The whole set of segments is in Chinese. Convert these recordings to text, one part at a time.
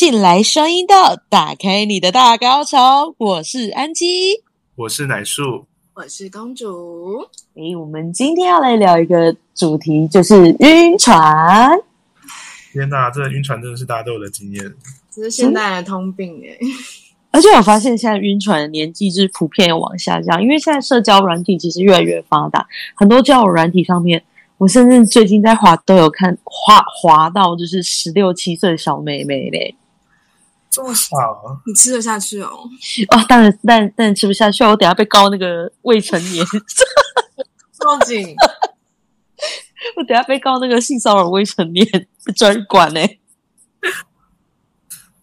进来双音道，打开你的大高潮。我是安吉，我是奶树，我是公主。诶，我们今天要来聊一个主题，就是晕船。天哪，这晕船真的是大家都有的经验，这是现代的通病哎。而且我发现现在晕船的年纪是普遍往下降，因为现在社交软体其实越来越发达，很多交友软体上面，我甚至最近在滑都有看滑滑到就是十六七岁的小妹妹嘞。这么少？你吃得下去哦？哦，当然，但但吃不下去，我等下被告那个未成年，报警！我等下被告那个性骚扰未成年，专管呢。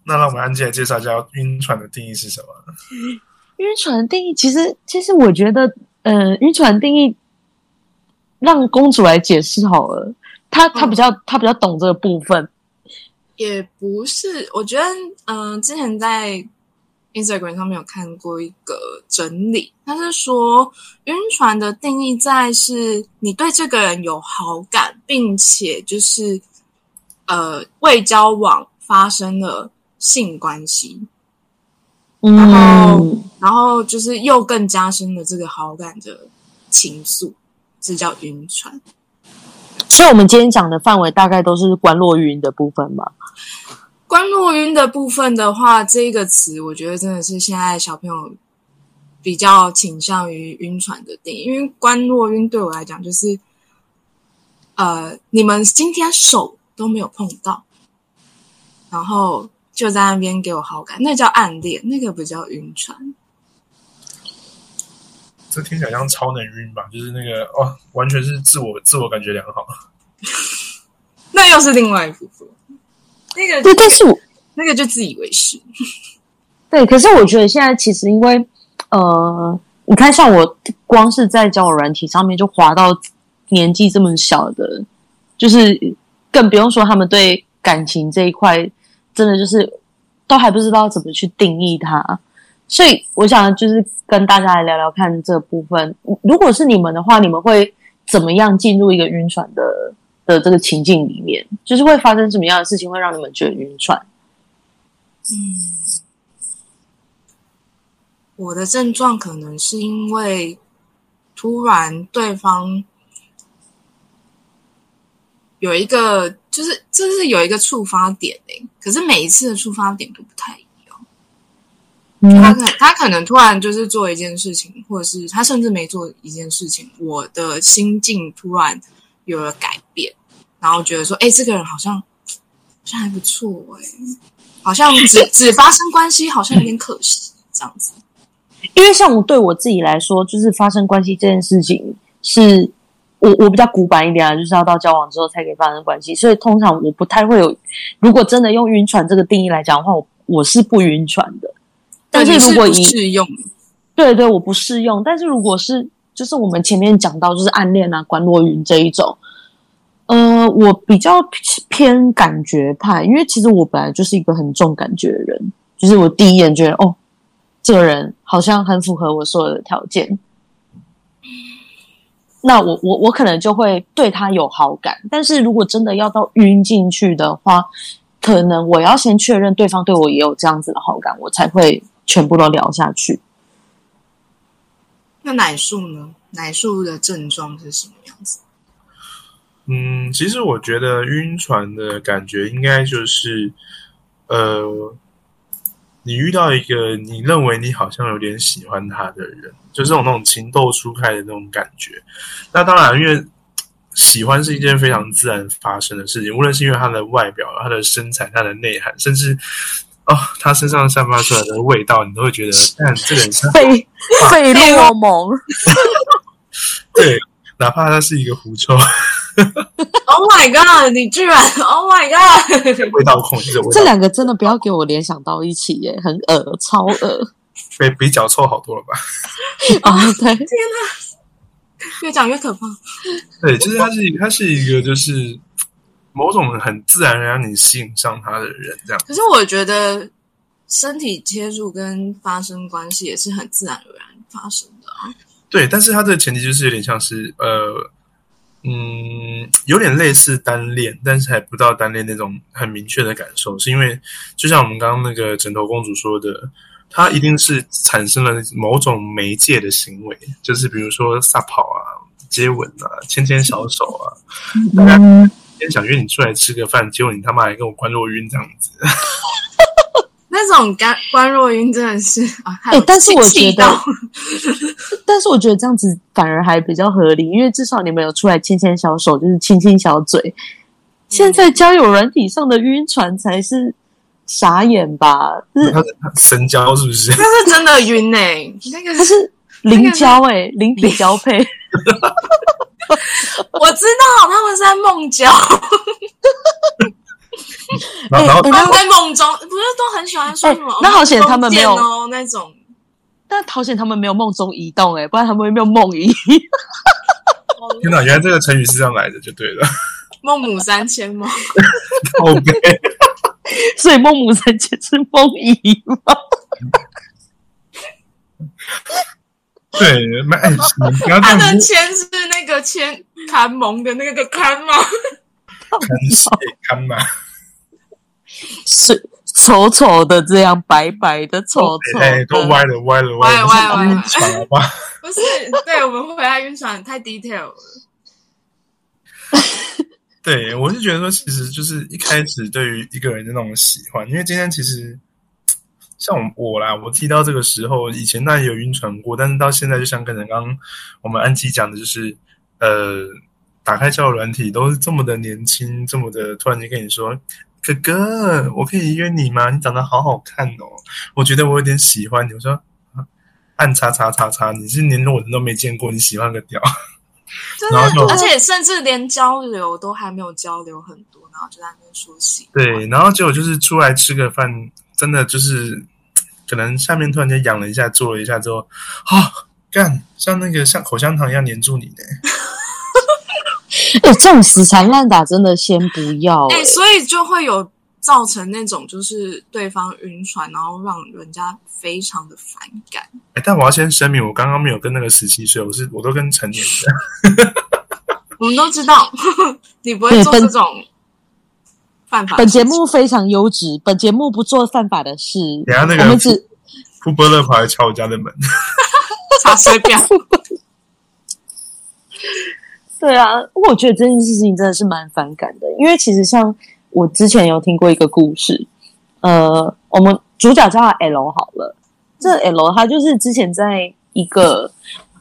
那让我们安吉来介绍一下晕船的定义是什么？晕船的定义，其实其实我觉得，呃，晕船定义让公主来解释好了，她她比较她比较懂这个部分。也不是，我觉得，嗯，之前在 Instagram 上面有看过一个整理，他是说晕船的定义在是你对这个人有好感，并且就是呃未交往发生了性关系，然后然后就是又更加深了这个好感的情愫，这叫晕船。所以，我们今天讲的范围大概都是关落晕的部分嘛？关落晕的部分的话，这个词我觉得真的是现在小朋友比较倾向于晕船的定义。因为关落晕对我来讲，就是呃，你们今天手都没有碰到，然后就在那边给我好感，那叫暗恋，那个不叫晕船。这听起来像超能晕吧？就是那个哦，完全是自我自我感觉良好。那又是另外一部分。那个对，但是我那个就自以为是。对，可是我觉得现在其实因为呃，你看像我光是在交友软体上面就滑到年纪这么小的，就是更不用说他们对感情这一块，真的就是都还不知道怎么去定义它。所以我想就是跟大家来聊聊看这部分。如果是你们的话，你们会怎么样进入一个晕船的的这个情境里面？就是会发生什么样的事情会让你们觉得晕船？嗯，我的症状可能是因为突然对方有一个，就是这是有一个触发点诶，可是每一次的触发点都不太一样。他可他可能突然就是做一件事情，或者是他甚至没做一件事情，我的心境突然有了改变，然后觉得说，哎，这个人好像好像还不错哎。好像只 只发生关系，好像有点可惜这样子。因为像我对我自己来说，就是发生关系这件事情，是我我比较古板一点啊，就是要到交往之后才可以发生关系。所以通常我不太会有，如果真的用晕船这个定义来讲的话，我我是不晕船的。但是如果适用，对对，我不适用。但是如果是就是我们前面讲到，就是暗恋啊、关落云这一种。呃，我比较偏感觉派，因为其实我本来就是一个很重感觉的人，就是我第一眼觉得，哦，这个人好像很符合我所有的条件，那我我我可能就会对他有好感。但是如果真的要到晕进去的话，可能我要先确认对方对我也有这样子的好感，我才会全部都聊下去。那奶树呢？奶树的症状是什么样子？嗯，其实我觉得晕船的感觉应该就是，呃，你遇到一个你认为你好像有点喜欢他的人，就这种那种情窦初开的那种感觉。那当然，因为喜欢是一件非常自然发生的事情，无论是因为他的外表、他的身材、他的内涵，甚至哦，他身上散发出来的味道，你都会觉得，但这个人费费洛蒙，对，哪怕他是一个狐臭。Oh my god！你居然 Oh my god！味道控制，这两个真的不要给我联想到一起耶，很恶，超恶，比比脚臭好多了吧？啊，对，天哪，越讲越可怕。对，就是他是他是一个就是某种很自然而然你吸引上他的人，这样。可是我觉得身体接触跟发生关系也是很自然而然发生的啊。对，但是它的前提就是有点像是呃。嗯，有点类似单恋，但是还不到单恋那种很明确的感受，是因为就像我们刚刚那个枕头公主说的，她一定是产生了某种媒介的行为，就是比如说撒跑啊、接吻啊、牵牵小手啊。大家今天想约你出来吃个饭，结果你他妈还跟我关若晕这样子。那种关关若晕真的是啊，哎、但是我觉得，但是我觉得这样子反而还比较合理，因为至少你们有出来牵牵小手，就是亲亲小嘴。现在交友软体上的晕船才是傻眼吧？就是神交是不是？那是真的晕哎、那个它是零交哎、零体交配。我知道他们是在梦交，然后然后哎他们在梦中不是都很喜欢说什么？哎那好险他们没有哦那种。但好险他们没有梦中移动哎、不然他们会没有梦遗。天哪，原来这个成语是这样来的，就对了。孟母三迁吗？？OK，，所以孟母三迁是梦遗吗？对，那哎，你不要这他的签是那个签看蒙的那个看吗？看谁看嘛。是丑丑的这样白白的丑丑哎，都的。歪了，歪了，歪了，歪歪歪船好吧？不是，对我们回来晕船太 detail 了。对，我是觉得说，其实就是一开始对于一个人的那种喜欢，因为今天其实像我我啦，我提到这个时候，以前那也有晕船过，但是到现在，就像可能刚刚我们安琪讲的，就是呃，打开交友软体都是这么的年轻，这么的突然间跟你说。哥哥，我可以约你吗？你长得好好看哦，我觉得我有点喜欢你。我说，啊按叉叉叉叉，你是连我人都没见过，你喜欢个屌？真然后就的，而且甚至连交流都还没有交流很多，然后就在那边说喜欢。对，然后结果就是出来吃个饭，真的就是 可能下面突然间痒了一下，做了一下之后，啊，干像那个像口香糖一样粘住你呢。哎、这种死缠烂打真的先不要、哎、哎、所以就会有造成那种就是对方晕船，然后让人家非常的反感。哎，但我要先声明，我刚刚没有跟那个十七岁，我是我都跟成年人。我们都知道 你不会做这种犯法本。节目非常优质，本节目不做犯法的事。等下那个我们只不伯乐跑来敲我家的门，查水表，对啊，我觉得这件事情真的是蛮反感的，因为其实像我之前有听过一个故事，呃，我们主角叫他 L 好了，这 L 他就是之前在一个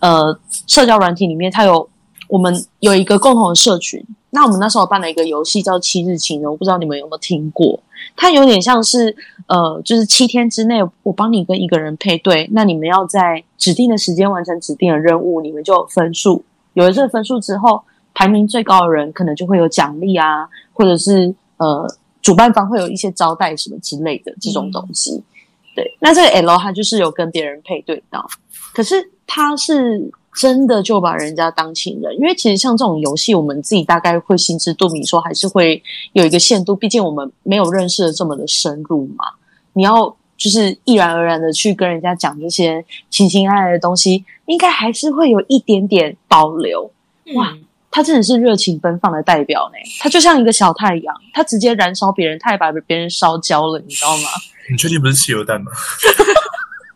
呃社交软体里面，他有我们有一个共同的社群，那我们那时候办了一个游戏叫七日情人，我不知道你们有没有听过，它有点像是呃，就是七天之内我帮你跟一个人配对，那你们要在指定的时间完成指定的任务，你们就有分数。有了这个分数之后，排名最高的人可能就会有奖励啊，或者是呃，主办方会有一些招待什么之类的这种东西。对，那这个 L 他就是有跟别人配对到，可是他是真的就把人家当情人，因为其实像这种游戏，我们自己大概会心知肚明，说还是会有一个限度，毕竟我们没有认识的这么的深入嘛。你要就是毅然而然的去跟人家讲这些情情爱爱的东西，应该还是会有一点点保留。哇嗯他真的是热情奔放的代表呢，他就像一个小太阳，他直接燃烧别人，他也把别人烧焦了，你知道吗？你确定不是汽油弹吗？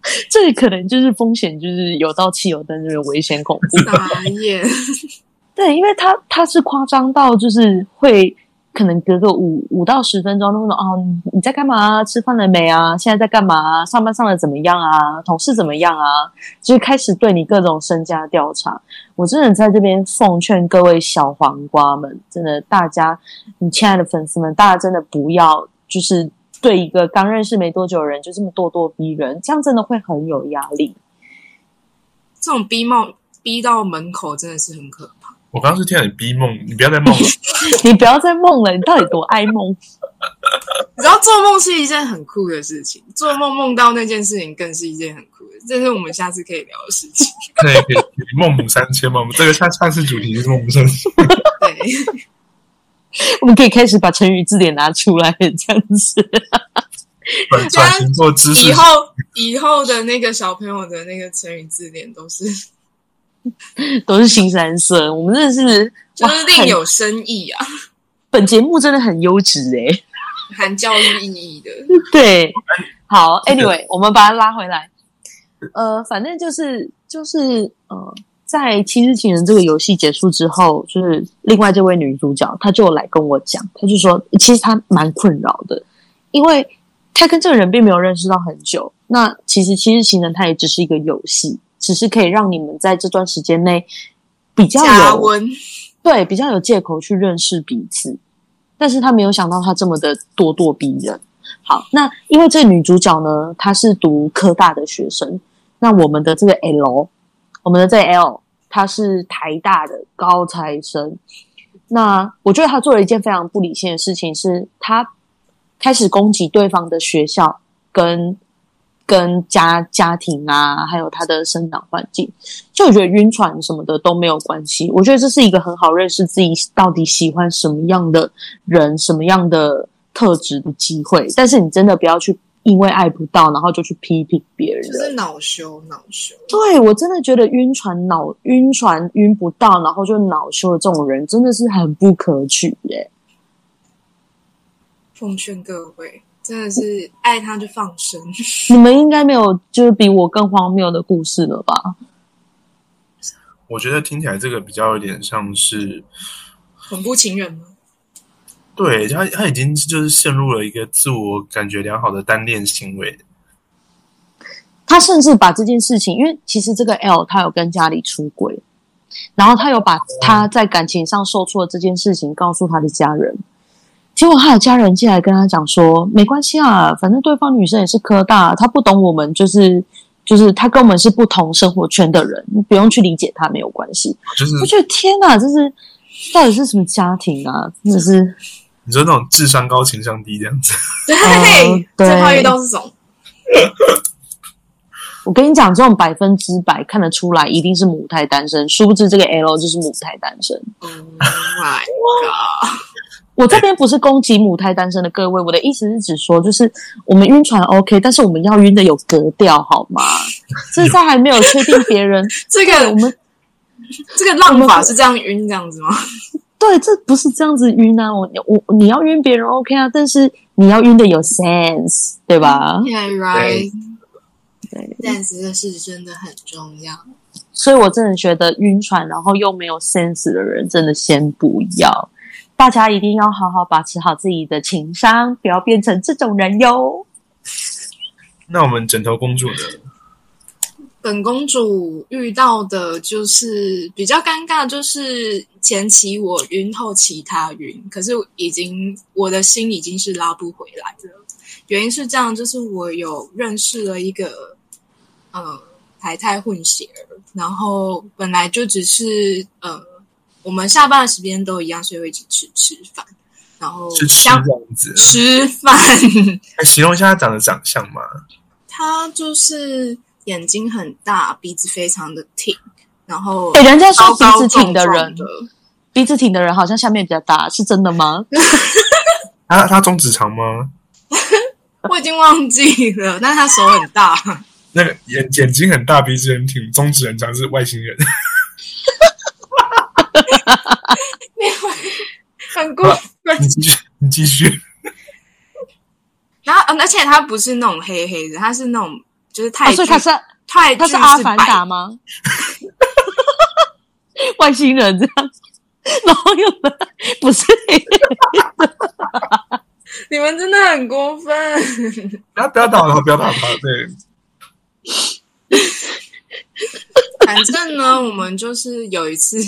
这里可能就是风险，就是有到汽油灯这个危险恐怖。傻眼，对，因为他他是夸张到就是会可能隔个五五到十分钟，都会说哦你你在干嘛？吃饭了没啊？现在在干嘛？上班上的怎么样啊？同事怎么样啊？就是开始对你各种身家调查。我真的在这边奉劝各位小黄瓜们，真的大家，你亲爱的粉丝们，大家真的不要就是对一个刚认识没多久的人就这么咄咄逼人，这样真的会很有压力。这种逼梦逼到门口真的是很可怕。我刚刚是听到你逼梦，你不要再梦了。你不要再梦了，你到底多爱梦？你知道做梦是一件很酷的事情，做梦梦到那件事情更是一件很酷的，这是我们下次可以聊的事情。那也可以孟母三千嘛。我们这个下下次主题是梦母三千。对，我们可以开始把成语字典拿出来，这样子。转转型做知识以后以后的那个小朋友的那个成语字典都是 都是新三色。我们真的是就是另有深意啊！本节目真的很优质哎，含教育意义的。对，好，Anyway，我们把它拉回来。呃，反正就是就是呃，在七日情人这个游戏结束之后，就是另外这位女主角，她就来跟我讲，她就说，其实她蛮困扰的，因为她跟这个人并没有认识到很久。那其实七日情人它也只是一个游戏，只是可以让你们在这段时间内比较有对比较有借口去认识彼此。但是她没有想到她这么的咄咄逼人。好，那因为这个女主角呢，她是读科大的学生。那我们的这个 L，我们的这 L，他是台大的高材生。那我觉得他做了一件非常不理性的事情，是他开始攻击对方的学校、跟跟家家庭啊，还有他的生长环境。就我觉得晕船什么的都没有关系。我觉得这是一个很好认识自己到底喜欢什么样的人、什么样的特质的机会。但是你真的不要去。因为爱不到，然后就去批评别人，就是恼羞恼羞。对我真的觉得晕船恼晕船晕不到，然后就恼羞的这种人，真的是很不可取耶。奉劝各位，真的是爱他就放生。你们应该没有就是比我更荒谬的故事了吧？我觉得听起来这个比较有点像是恐怖情人吗？对他，他已经就是陷入了一个自我感觉良好的单恋行为。他甚至把这件事情，因为其实这个 L 他有跟家里出轨，然后他有把他在感情上受挫这件事情告诉他的家人。结果他的家人进来跟他讲说：“没关系啊，反正对方女生也是科大，他不懂我们，就是就是他跟我们是不同生活圈的人，你不用去理解他，没有关系。”就是我觉得天哪，这是到底是什么家庭啊？真的是。你说那种智商高情商低这样子，对，这话遇到这种，我跟你讲，这种百分之百看得出来一定是母胎单身，殊不知这个 L 就是母胎单身。Oh my god！我这边不是攻击母胎单身的各位，我的意思是指说，就是我们晕船 OK，但是我们要晕的有格调好吗？这在还没有确定别人 这个我们这个浪法是这样晕这样子吗？对，这不是这样子晕啊！我我你要晕别人 OK 啊，但是你要晕的有 sense，对吧？Yeah, right. 对，sense 这事真的很重要。所以我真的觉得晕船然后又没有 sense 的人，真的先不要。大家一定要好好把持好自己的情商，不要变成这种人哟。那我们枕头公主呢？本公主遇到的就是比较尴尬，就是前期我晕，后期她晕，可是已经我的心已经是拉不回来了。原因是这样，就是我有认识了一个呃台泰混血儿，然后本来就只是呃我们下班的时间都一样，所以会一起吃吃饭，然后是吃这样子吃饭。形容一下他长的长相嘛？他就是。眼睛很大，鼻子非常的挺，然后哎，人家说鼻子挺的人，鼻子挺的人好像下面比较大，是真的吗？他他中指长吗？我已经忘记了，但是他手很大。那个眼眼睛很大，鼻子很挺，中指很长，是外星人。很过分，你继续，你继续。然后，而且他不是那种黑黑的，他是那种。就是太，所以他是太，他是阿凡达吗？外星人这样，然后又不是，你们真的很过分！不要不要打他，不要打他，对。反正呢，我们就是有一次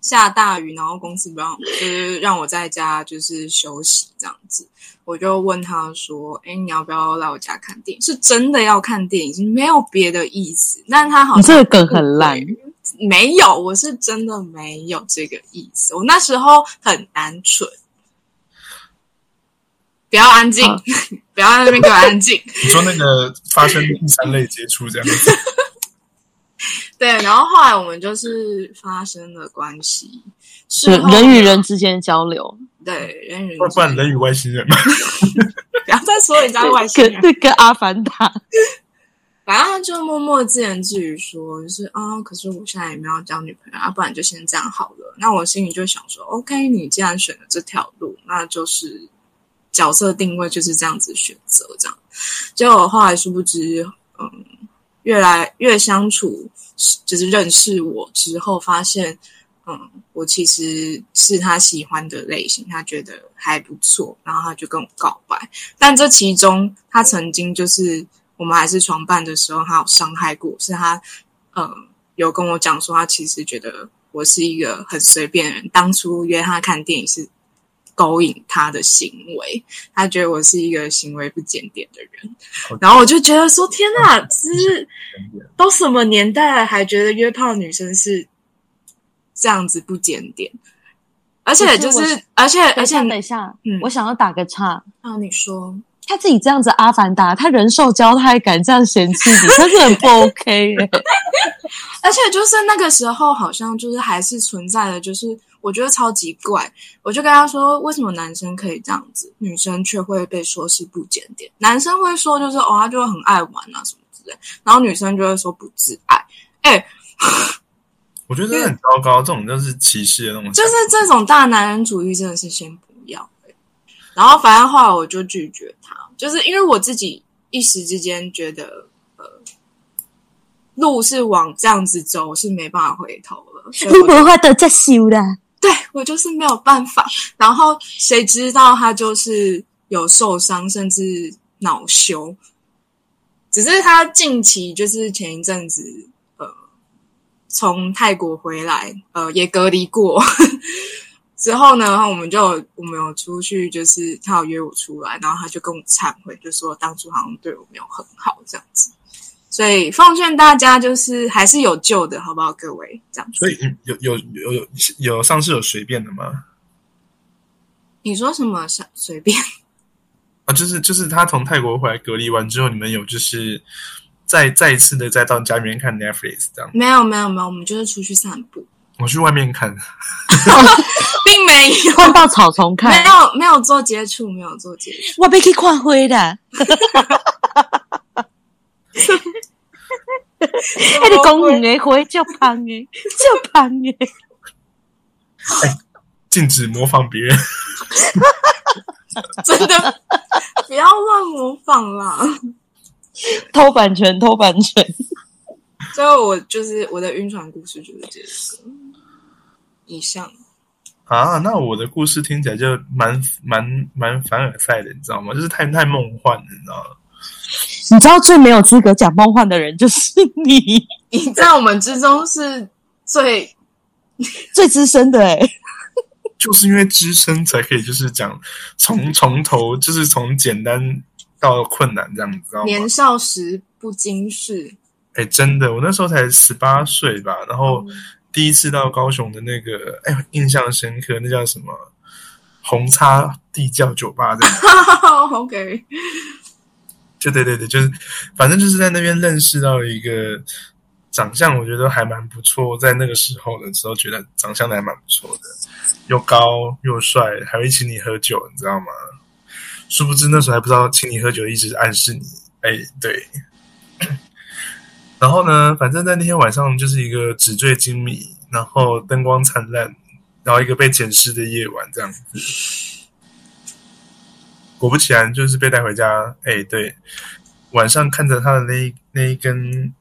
下大雨，然后公司不让，就是让我在家就是休息这样子。我就问他说：“哎，你要不要来我家看电影？是真的要看电影，没有别的意思。但是他好像这个梗很烂，没有，我是真的没有这个意思。我那时候很单纯，不要安静，不要在那边给我安静。你说那个发生第三类接触这样子，对。然后后来我们就是发生了关系，是人与人之间的交流。”对，人与不然人与外星人嘛，不要再说人家外星人，跟跟阿凡达。反正他就默默自言自语说，就是啊，可是我现在也没有交女朋友啊，不然就先这样好了。那我心里就想说，OK，你既然选了这条路，那就是角色定位就是这样子选择，这样。结果后来殊不知，嗯，越来越相处，就是认识我之后，发现，嗯，我其实是他喜欢的类型，他觉得还不错，然后他就跟我告白。但这其中，他曾经就是我们还是床伴的时候，他有伤害过，是他，嗯，有跟我讲说，他其实觉得我是一个很随便的人。当初约他看电影是。勾引他的行为，他觉得我是一个行为不检点的人，然后我就觉得说：天哪，是都什么年代了，还觉得约炮女生是这样子不检点？而且就是，而且而且，等一下，嗯，我想要打个岔啊，你说他自己这样子，阿凡达，他人兽交，他还敢这样嫌弃你，他是很不 OK。而且就是那个时候，好像就是还是存在的，就是。我觉得超级怪，我就跟他说：“为什么男生可以这样子，女生却会被说是不检点？男生会说就是哦，他就很爱玩啊什么之类，然后女生就会说不自爱。”哎，我觉得这很糟糕，这种就是歧视的那种。就是这种大男人主义，真的是先不要。然后反正后来我就拒绝他，就是因为我自己一时之间觉得，呃，路是往这样子走，是没办法回头了。你不会得再修了。对我就是没有办法，然后谁知道他就是有受伤，甚至恼羞。只是他近期就是前一阵子，呃，从泰国回来，呃，也隔离过 之后呢，我们就我们有出去，就是他有约我出来，然后他就跟我忏悔，就说当初好像对我没有很好这样子。所以奉劝大家，就是还是有救的，好不好，各位？这样。所以有有有有有上次有随便的吗？你说什么随随便？啊，就是就是他从泰国回来隔离完之后，你们有就是再再一次的再到家里面看 Netflix 这样？没有没有没有，我们就是出去散步。我去外面看，并没有换到草丛看，没有没有做接触，没有做接触。我被去看灰的。那个公园的花叫胖的，叫胖的。哎，禁止模仿别人，真的不要乱模仿啦！偷版权，偷版权。最后，我就是我的晕船故事就是这个。以上啊，那我的故事听起来就蛮蛮蛮凡尔赛的，你知道吗？就是太太梦幻了，你知道吗？你知道最没有资格讲梦幻的人就是你，你在我们之中是最 最资深的哎，就是因为资深才可以，就是讲从从头，就是从简单到困难这样子，知道吗？年少时不经事，哎，真的，我那时候才十八岁吧，然后第一次到高雄的那个，哎，印象深刻，那叫什么红叉地窖酒吧 的，OK。就对对对，就是反正就是在那边认识到一个长相，我觉得还蛮不错。在那个时候的时候，觉得长相还蛮不错的，又高又帅，还会请你喝酒，你知道吗？殊不知那时候还不知道请你喝酒一直暗示你。哎，对。然后呢，反正在那天晚上就是一个纸醉金迷，然后灯光灿烂，然后一个被捡尸的夜晚这样子。果不其然，就是被带回家。哎，对，晚上看着他的那那一根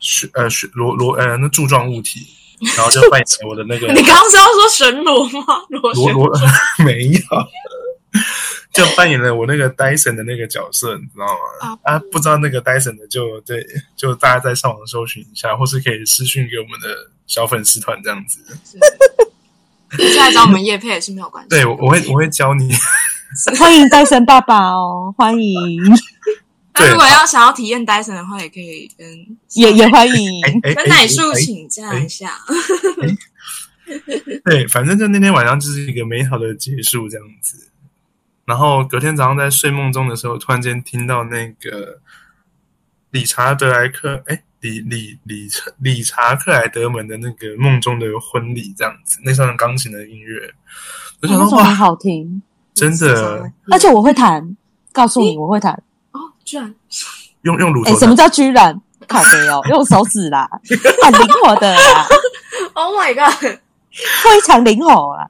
是呃是螺螺呃那柱状物体，然后就扮演我的那个。你刚刚是要说神螺吗？螺螺 没有，就扮演了我那个 Dyson 的那个角色，你知道吗？啊，不知道那个 Dyson 的就对，就大家在上网搜寻一下，或是可以私讯给我们的小粉丝团这样子。现在找我们叶配也是没有关系。对，我会我会教你。欢迎戴森爸爸哦，欢迎。那如果要想要体验戴森的话，也可以跟也也欢迎跟奶树请教一下。对，反正就那天晚上就是一个美好的结束这样子。然后隔天早上在睡梦中的时候，突然间听到那个理查德莱克，哎，理理理理查克莱德门的那个梦中的婚礼这样子，那上钢琴的音乐，我想说哇，好听。真的，而且我会弹，告诉你我会弹哦，居然用用乳什么叫居然？靠背哦，用手指啦，很灵活的啦，Oh my god！非常灵活啊。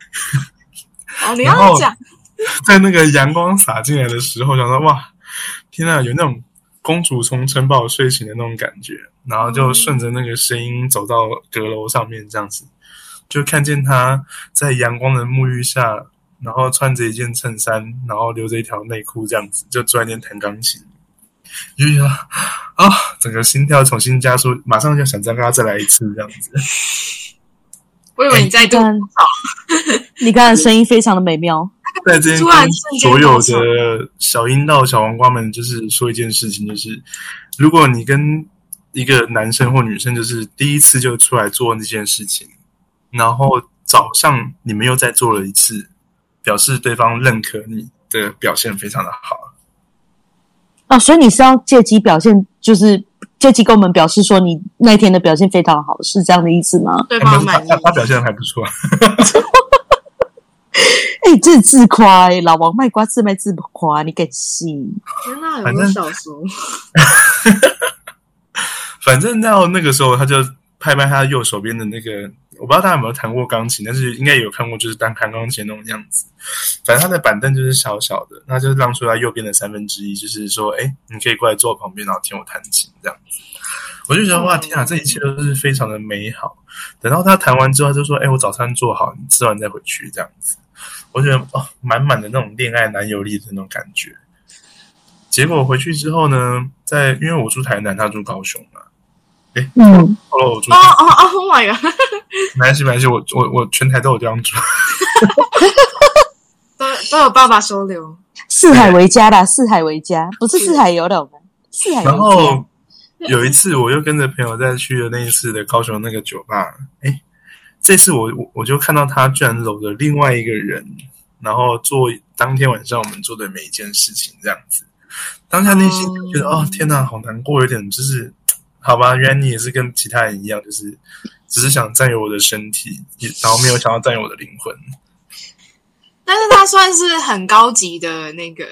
哦，你要讲 在那个阳光洒进来的时候，想说哇，天啊，有那种公主从城堡睡醒的那种感觉，然后就顺着那个声音走到阁楼上面，这样子就看见她在阳光的沐浴下，然后穿着一件衬衫，然后留着一条内裤，这样子就坐在那边弹钢琴。就觉得啊，整个心跳重新加速，马上就想再跟他再来一次这样子。我以为你在度但你刚才 声音非常的美妙，在这边 所有的小阴道、小黄瓜们，就是说一件事情，就是如果你跟一个男生或女生，就是第一次就出来做那件事情，然后早上你们又再做了一次，表示对方认可你的表现非常的好。哦，所以你是要借机表现，就是借机跟我们表示说你那天的表现非常好，是这样的意思吗？对方满意他，他表现的还不错，哎、这自夸哎、老王卖瓜自卖自夸，你敢信？天哪，有反正没有小说？反正到那个时候，他就拍拍他右手边的那个，我不知道大家有没有弹过钢琴，但是应该也有看过，就是当弹钢琴那种样子。反正他的板凳就是小小的，那就让出他右边的三分之一，就是说，哎，你可以过来坐我旁边，然后听我弹琴这样子。我就觉得哇，天啊，这一切都是非常的美好。等到他弹完之后，他就说，哎，我早餐做好，你吃完再回去这样子。我觉得哦，满满的那种恋爱男友力的那种感觉。结果回去之后呢，在因为我住台南，他住高雄嘛，嗯，后来我住哦哦哦，Oh my god！没关系，没关系，我我我全台都有地方住。都都有爸爸收留，四海为家啦，四海为家，不是四海游泳啊，四海为然后。有一次，我又跟着朋友再去了那一次的高雄那个酒吧，哎，这次我我我就看到他居然搂着另外一个人，然后做当天晚上我们做的每一件事情，这样子。当下内心就觉得，哦哦，天哪，好难过，有点就是，好吧，原来你也是跟其他人一样，就是只是想占有我的身体，也然后没有想要占有我的灵魂。但是他算是很高级的那个，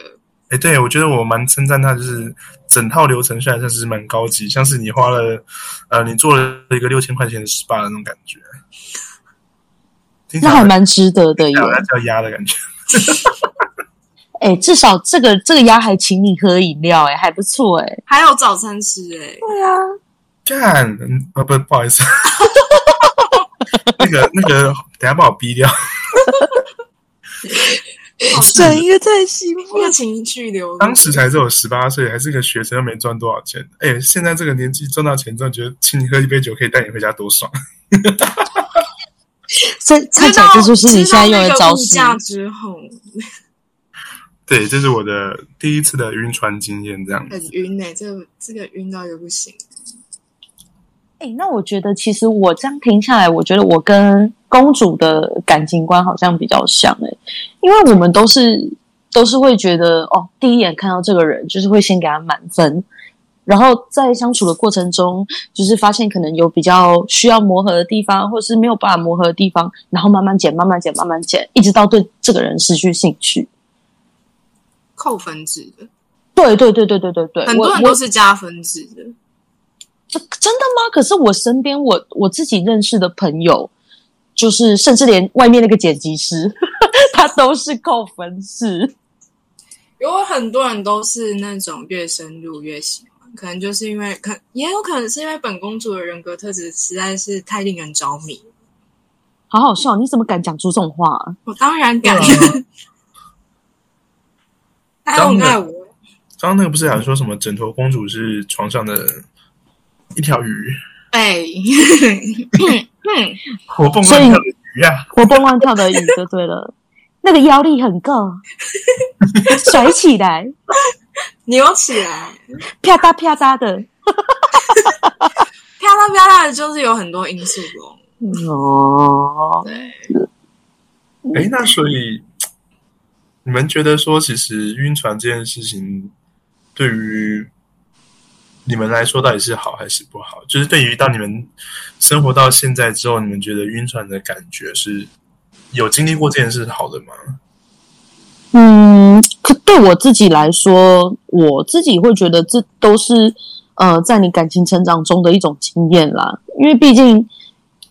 哎，对，我觉得我蛮称赞他，就是整套流程下来算是蛮高级，像是你花了，呃，你做了一个六千块钱的 SPA 的那种感觉，那还蛮值得的耶！好像叫鸭的感觉。哎、至少这个这个鸭还请你喝饮料，哎，还不错，哎。还有早餐吃哎、对啊，干，嗯啊，不，不好意思，那个那个，等下把我逼掉。整一个太幸福那个情绪流露，当时才只有十八岁，还是个学生，又没赚多少钱。哎，现在这个年纪赚到钱之后，觉得请你喝一杯酒可以带你回家，多爽！这看起来这就是你现在用的招式对，这是我的第一次的晕船经验，这样子。很晕哎、这个这个晕到又不行。哎、那我觉得其实我这样停下来，我觉得我跟公主的感情观好像比较像哎、因为我们都是都是会觉得哦，第一眼看到这个人就是会先给他满分，然后在相处的过程中，就是发现可能有比较需要磨合的地方，或是没有办法磨合的地方，然后慢慢减，慢慢减，慢慢减，一直到对这个人失去兴趣。扣分制的，对对对对对对对，很多人都是加分制的。这真的吗？可是我身边我我自己认识的朋友，就是甚至连外面那个剪辑师，他都是扣分制。有很多人都是那种越深入越喜欢，可能就是因为可也有可能是因为本公主的人格特质实在是太令人着迷。好好笑，你怎么敢讲出这种话、啊？我当然敢，对啊 他很爱我。刚刚那个不是讲说什么枕头公主是床上的一条鱼，哎，活蹦乱跳的鱼啊！活蹦乱跳的鱼就对了，那个腰力很够，甩起来，扭起来，啪嗒啪嗒的。啪嗒啪嗒的，就是有很多因素咯。哦，对，哎，那所以你们觉得说，其实晕船这件事情对于你们来说到底是好还是不好？就是对于到你们生活到现在之后，你们觉得晕船的感觉是有经历过这件事好的吗？嗯，可对我自己来说，我自己会觉得这都是呃，在你感情成长中的一种经验啦。因为毕竟，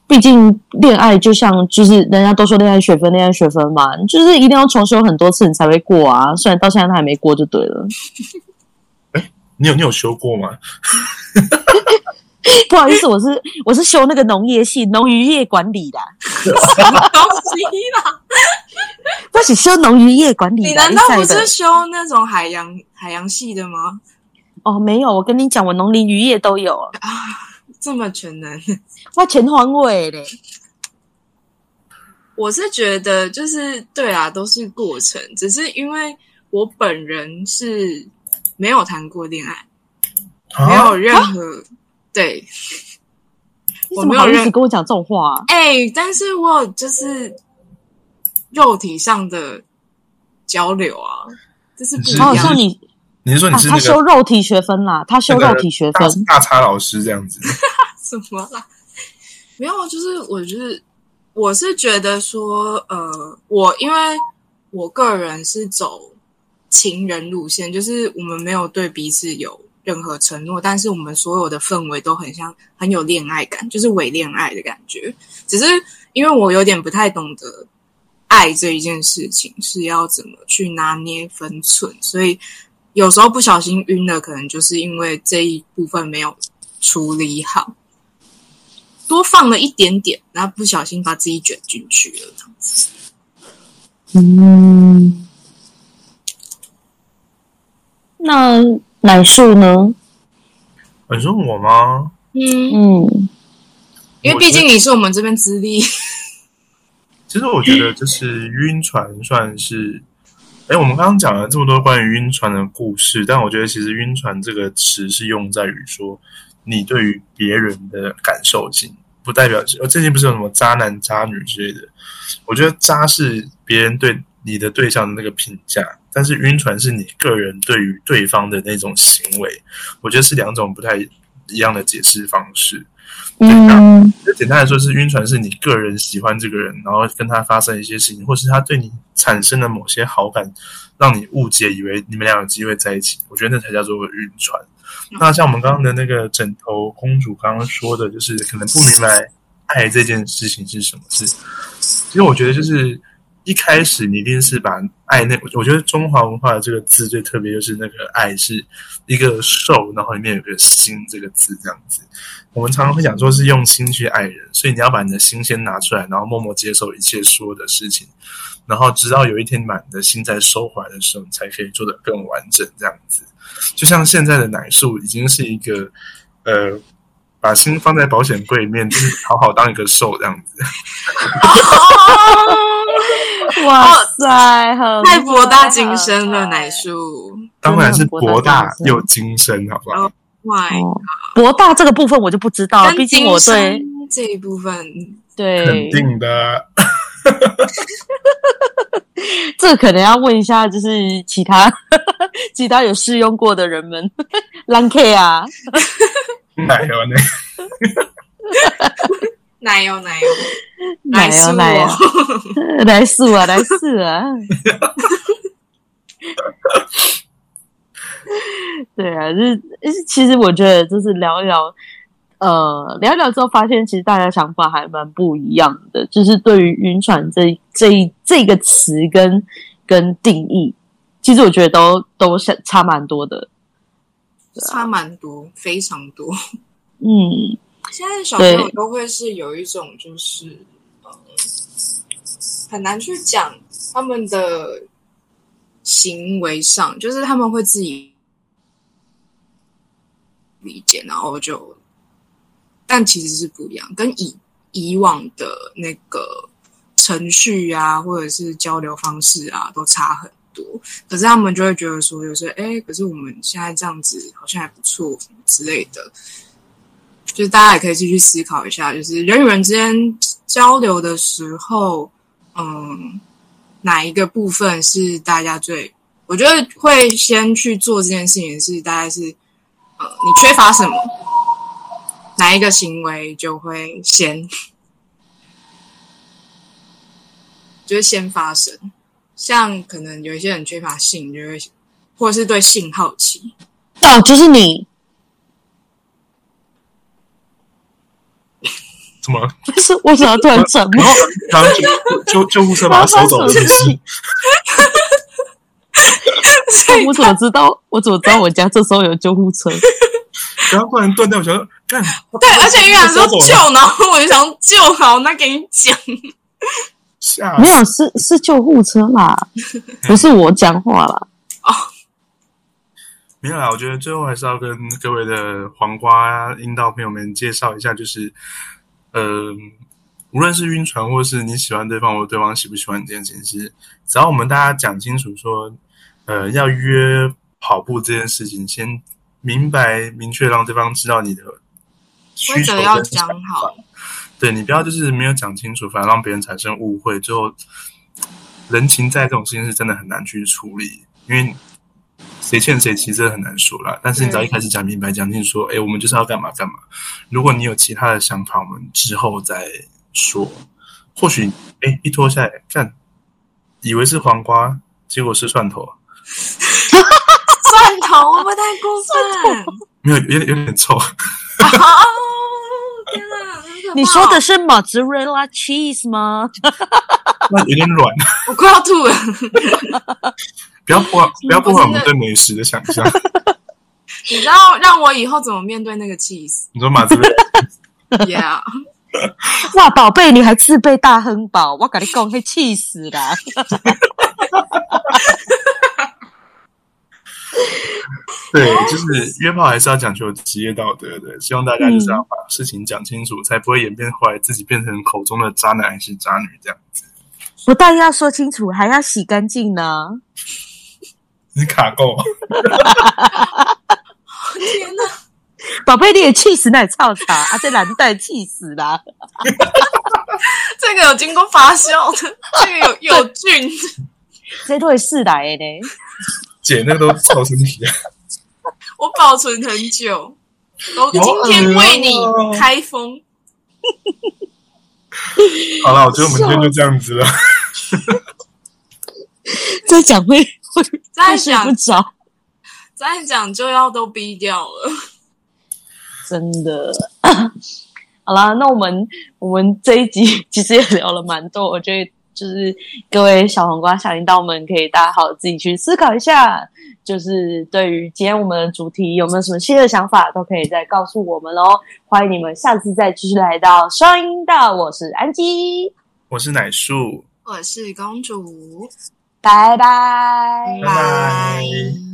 毕竟恋爱就像就是人家都说恋爱学分，恋爱学分嘛，就是一定要重修很多次你才会过啊。虽然到现在他还没过，就对了。你有你有修过吗？不好意思，我是我是修那个农业系农渔业管理的，什么东西啦？我是修农渔业管理的。你难道不是修那种海洋海洋系的吗？哦，没有，我跟你讲，我农林渔业都有啊，这么全能？哇全方位嘞。我是觉得就是对啊，都是过程，只是因为我本人是没有谈过恋爱，没啊有任何对，你怎么好意我没有认思跟我讲这种话、啊？哎、但是我有就是肉体上的交流啊，这是不一是哦，样说你你是说你是那个修肉体学分啦，他修肉体学大分。大叉老师这样子？什么啦？没有，就是我就是我是觉得说，呃，我因为我个人是走情人路线，就是我们没有对彼此有任何承诺，但是我们所有的氛围都很像很有恋爱感，就是伪恋爱的感觉。只是因为我有点不太懂得爱这一件事情是要怎么去拿捏分寸，所以有时候不小心晕了，可能就是因为这一部分没有处理好。多放了一点点，然后不小心把自己卷进去了，这样子。嗯，那奶树呢？你说我吗？嗯，嗯，因为毕竟你是我们这边资历，其实我觉得就是晕船算是，哎，我们刚刚讲了这么多关于晕船的故事，但我觉得其实晕船这个词是用在于说你对于别人的感受性，不代表呃最近不是有什么渣男渣女之类的。我觉得渣是别人对你的对象的那个评价，但是晕船是你个人对于对方的那种行为，我觉得是两种不太一样的解释方式。嗯，就简单来说，是晕船是你个人喜欢这个人，然后跟他发生一些事情，或是他对你产生了某些好感，让你误解以为你们俩有机会在一起。我觉得那才叫做晕船。那像我们刚刚的那个枕头公主刚刚说的，就是可能不明白爱这件事情是什么事。其实我觉得就是一开始你一定是把爱那，我觉得中华文化的这个字最特别，就是那个爱是一个受，然后里面有个心这个字这样子。我们常常会讲说是用心去爱人，所以你要把你的心先拿出来，然后默默接受一切说的事情，然后直到有一天把你的心再收回来的时候，你才可以做得更完整。这样子，就像现在的奶树已经是一个呃，把心放在保险柜里面，就是好好当一个兽这样子。哇塞，太博大精深了，奶叔。当然是博博大又精深，好不好？博大这个部分我就不知道，跟毕竟我精对这一部分，对肯定的。这可能要问一下，就是其他 其他有试用过的人们 n K 啊，奶油呢？奶油奶油 奶油奶油哦，来试啊，来试 啊。对啊，就是其实我觉得就是聊一聊，呃，聊一聊之后发现，其实大家想法还蛮不一样的。就是对于晕船这这这个词跟跟定义，其实我觉得都都是差蛮多的。差蛮多，非常多。嗯，现在小朋友都会是有一种就是，嗯，很难去讲他们的行为上，就是他们会自己理解，然后就，但其实是不一样，跟以以往的那个程序啊，或者是交流方式啊，都差很多。可是他们就会觉得说，有时候，哎，可是我们现在这样子好像还不错，之类的。就是大家也可以继续思考一下，就是人与人之间交流的时候，嗯，哪一个部分是大家最，我觉得会先去做这件事情是大概是，呃，你缺乏什么，哪一个行为就会先，就是先发生。像可能有一些人缺乏性，就会或者是对性好奇。哦，就是你，怎么了？不是为什么突然沉默？然后救救救护车把他收走了，是？我怎么知道？我怎么知道我家这时候有救护车？然后突然断掉，我想说，干对，而且玉兰说救，然后我就想救好，那给你讲。吓没有，是是救护车啦，不是我讲话啦。哦没有啦，我觉得最后还是要跟各位的黄瓜阴道朋友们介绍一下，就是，呃，无论是晕船，或是你喜欢对方，或对方喜不喜欢你这件事情，是只要我们大家讲清楚说，呃，要约跑步这件事情，先明白明确让对方知道你的需求要讲好。对你不要就是没有讲清楚，反而让别人产生误会，最后人情债这种事情是真的很难去处理，因为谁欠谁其实真的很难说啦。但是你只要一开始讲明白、讲清楚说，哎，我们就是要干嘛干嘛。如果你有其他的想法，我们之后再说。或许，哎，一脱下来看，以为是黄瓜，结果是蒜头，蒜头会不会太过分？没有，有点有点臭。你说的是 mozzarella cheese 吗？那有点软，我快要吐了。不要破坏，不要破坏我们对美食的想象。你知道让我以后怎么面对那个 cheese？Yeah，你说马子贝，哇，宝贝，你还自备大亨堡，我跟你讲，会气死啦！对，就是约炮还是要讲求职业道德的。希望大家就是要把事情讲清楚，才不会演变后来自己变成口中的渣男还是渣女这样子。不但要说清楚，还要洗干净呢。你卡够，天哪！宝贝，你也气死那也操茶啊！这蓝带气死啦！这个有经过发酵的，这个有有菌。这都会是来的呢。姐那个都臭身体。我保存很久，我今天为你开封。好了，我觉得我们今天就这样子了。再讲会会 再会睡讲不着，再讲就要都逼掉了。真的。好啦，那我们我们这一集 其实也聊了蛮多，我觉得就是各位小黄瓜、小铃铛们，可以大家好好自己去思考一下，就是对于今天我们的主题有没有什么新的想法，都可以再告诉我们哦。欢迎你们下次再继续来到双音道，我是安吉，我是奶树，我是公主，拜拜。拜拜